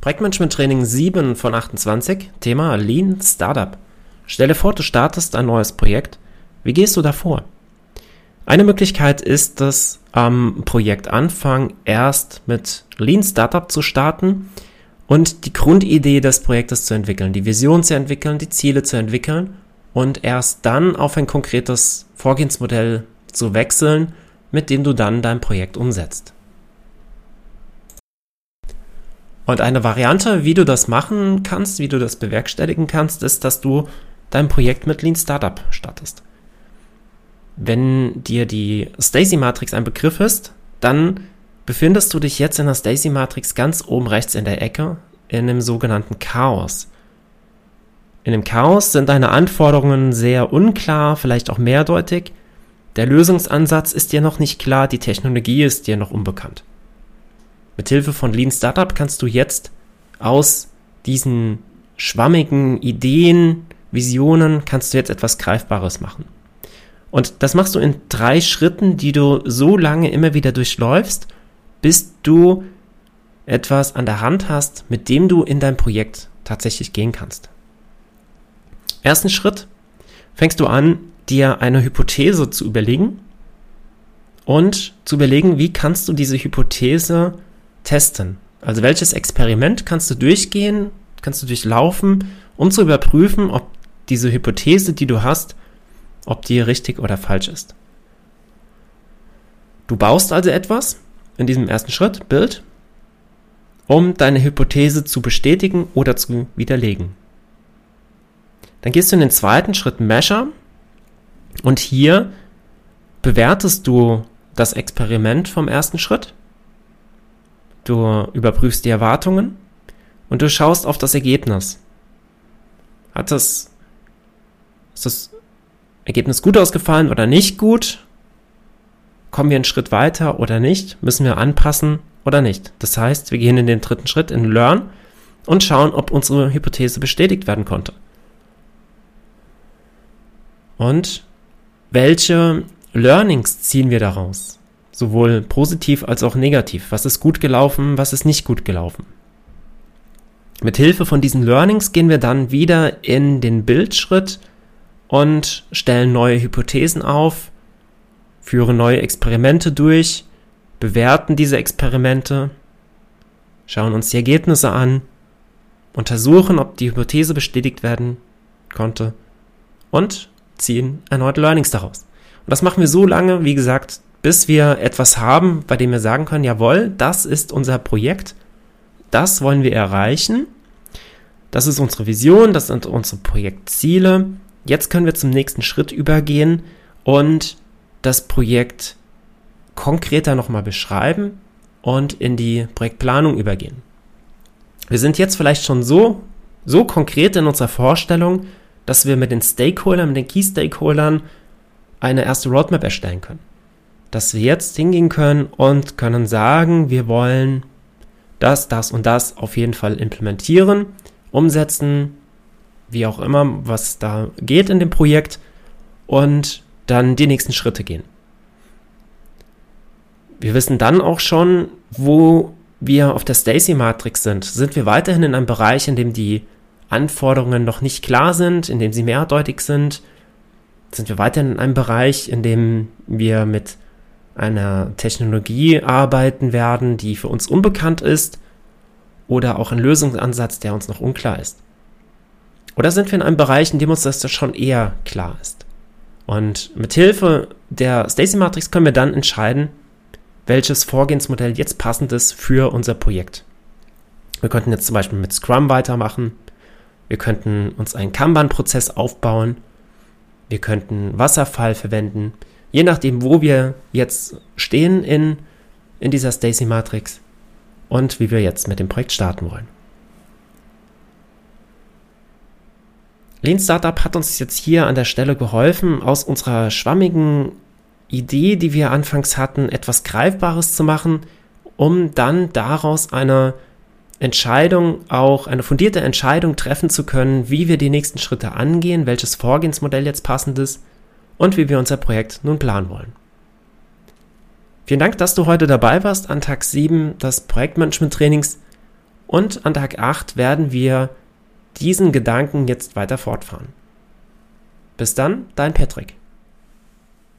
Projektmanagement Training 7 von 28, Thema Lean Startup. Stelle vor, du startest ein neues Projekt. Wie gehst du davor? Eine Möglichkeit ist es, am Projektanfang erst mit Lean Startup zu starten und die Grundidee des Projektes zu entwickeln, die Vision zu entwickeln, die Ziele zu entwickeln und erst dann auf ein konkretes Vorgehensmodell zu wechseln, mit dem du dann dein Projekt umsetzt. Und eine Variante, wie du das machen kannst, wie du das bewerkstelligen kannst, ist, dass du dein Projekt mit Lean Startup startest. Wenn dir die Stacy Matrix ein Begriff ist, dann befindest du dich jetzt in der Stacy Matrix ganz oben rechts in der Ecke in dem sogenannten Chaos. In dem Chaos sind deine Anforderungen sehr unklar, vielleicht auch mehrdeutig. Der Lösungsansatz ist dir noch nicht klar, die Technologie ist dir noch unbekannt. Mithilfe von Lean Startup kannst du jetzt aus diesen schwammigen Ideen, Visionen, kannst du jetzt etwas Greifbares machen. Und das machst du in drei Schritten, die du so lange immer wieder durchläufst, bis du etwas an der Hand hast, mit dem du in dein Projekt tatsächlich gehen kannst. Ersten Schritt fängst du an, dir eine Hypothese zu überlegen und zu überlegen, wie kannst du diese Hypothese testen. Also welches Experiment kannst du durchgehen, kannst du durchlaufen, um zu überprüfen, ob diese Hypothese, die du hast, ob die richtig oder falsch ist. Du baust also etwas in diesem ersten Schritt, Bild, um deine Hypothese zu bestätigen oder zu widerlegen. Dann gehst du in den zweiten Schritt Measure und hier bewertest du das Experiment vom ersten Schritt Du überprüfst die Erwartungen und du schaust auf das Ergebnis. Hat das, ist das Ergebnis gut ausgefallen oder nicht gut? Kommen wir einen Schritt weiter oder nicht? Müssen wir anpassen oder nicht? Das heißt, wir gehen in den dritten Schritt in Learn und schauen, ob unsere Hypothese bestätigt werden konnte. Und welche Learnings ziehen wir daraus? Sowohl positiv als auch negativ. Was ist gut gelaufen, was ist nicht gut gelaufen. Mit Hilfe von diesen Learnings gehen wir dann wieder in den Bildschritt und stellen neue Hypothesen auf, führen neue Experimente durch, bewerten diese Experimente, schauen uns die Ergebnisse an, untersuchen, ob die Hypothese bestätigt werden konnte und ziehen erneut Learnings daraus. Und das machen wir so lange, wie gesagt, bis wir etwas haben, bei dem wir sagen können, jawohl, das ist unser Projekt, das wollen wir erreichen, das ist unsere Vision, das sind unsere Projektziele. Jetzt können wir zum nächsten Schritt übergehen und das Projekt konkreter nochmal beschreiben und in die Projektplanung übergehen. Wir sind jetzt vielleicht schon so, so konkret in unserer Vorstellung, dass wir mit den Stakeholdern, mit den Key Stakeholdern eine erste Roadmap erstellen können dass wir jetzt hingehen können und können sagen, wir wollen das, das und das auf jeden Fall implementieren, umsetzen, wie auch immer, was da geht in dem Projekt und dann die nächsten Schritte gehen. Wir wissen dann auch schon, wo wir auf der Stacy-Matrix sind. Sind wir weiterhin in einem Bereich, in dem die Anforderungen noch nicht klar sind, in dem sie mehrdeutig sind? Sind wir weiterhin in einem Bereich, in dem wir mit einer Technologie arbeiten werden, die für uns unbekannt ist, oder auch ein Lösungsansatz, der uns noch unklar ist. Oder sind wir in einem Bereich, in dem uns das schon eher klar ist? Und mit Hilfe der Stacy Matrix können wir dann entscheiden, welches Vorgehensmodell jetzt passend ist für unser Projekt. Wir könnten jetzt zum Beispiel mit Scrum weitermachen. Wir könnten uns einen Kanban-Prozess aufbauen. Wir könnten Wasserfall verwenden je nachdem, wo wir jetzt stehen in, in dieser Stacy Matrix und wie wir jetzt mit dem Projekt starten wollen. Lean Startup hat uns jetzt hier an der Stelle geholfen, aus unserer schwammigen Idee, die wir anfangs hatten, etwas Greifbares zu machen, um dann daraus eine Entscheidung, auch eine fundierte Entscheidung treffen zu können, wie wir die nächsten Schritte angehen, welches Vorgehensmodell jetzt passend ist und wie wir unser Projekt nun planen wollen. Vielen Dank, dass du heute dabei warst an Tag 7 des Projektmanagement-Trainings Und an Tag 8 werden wir diesen Gedanken jetzt weiter fortfahren. Bis dann, dein Patrick.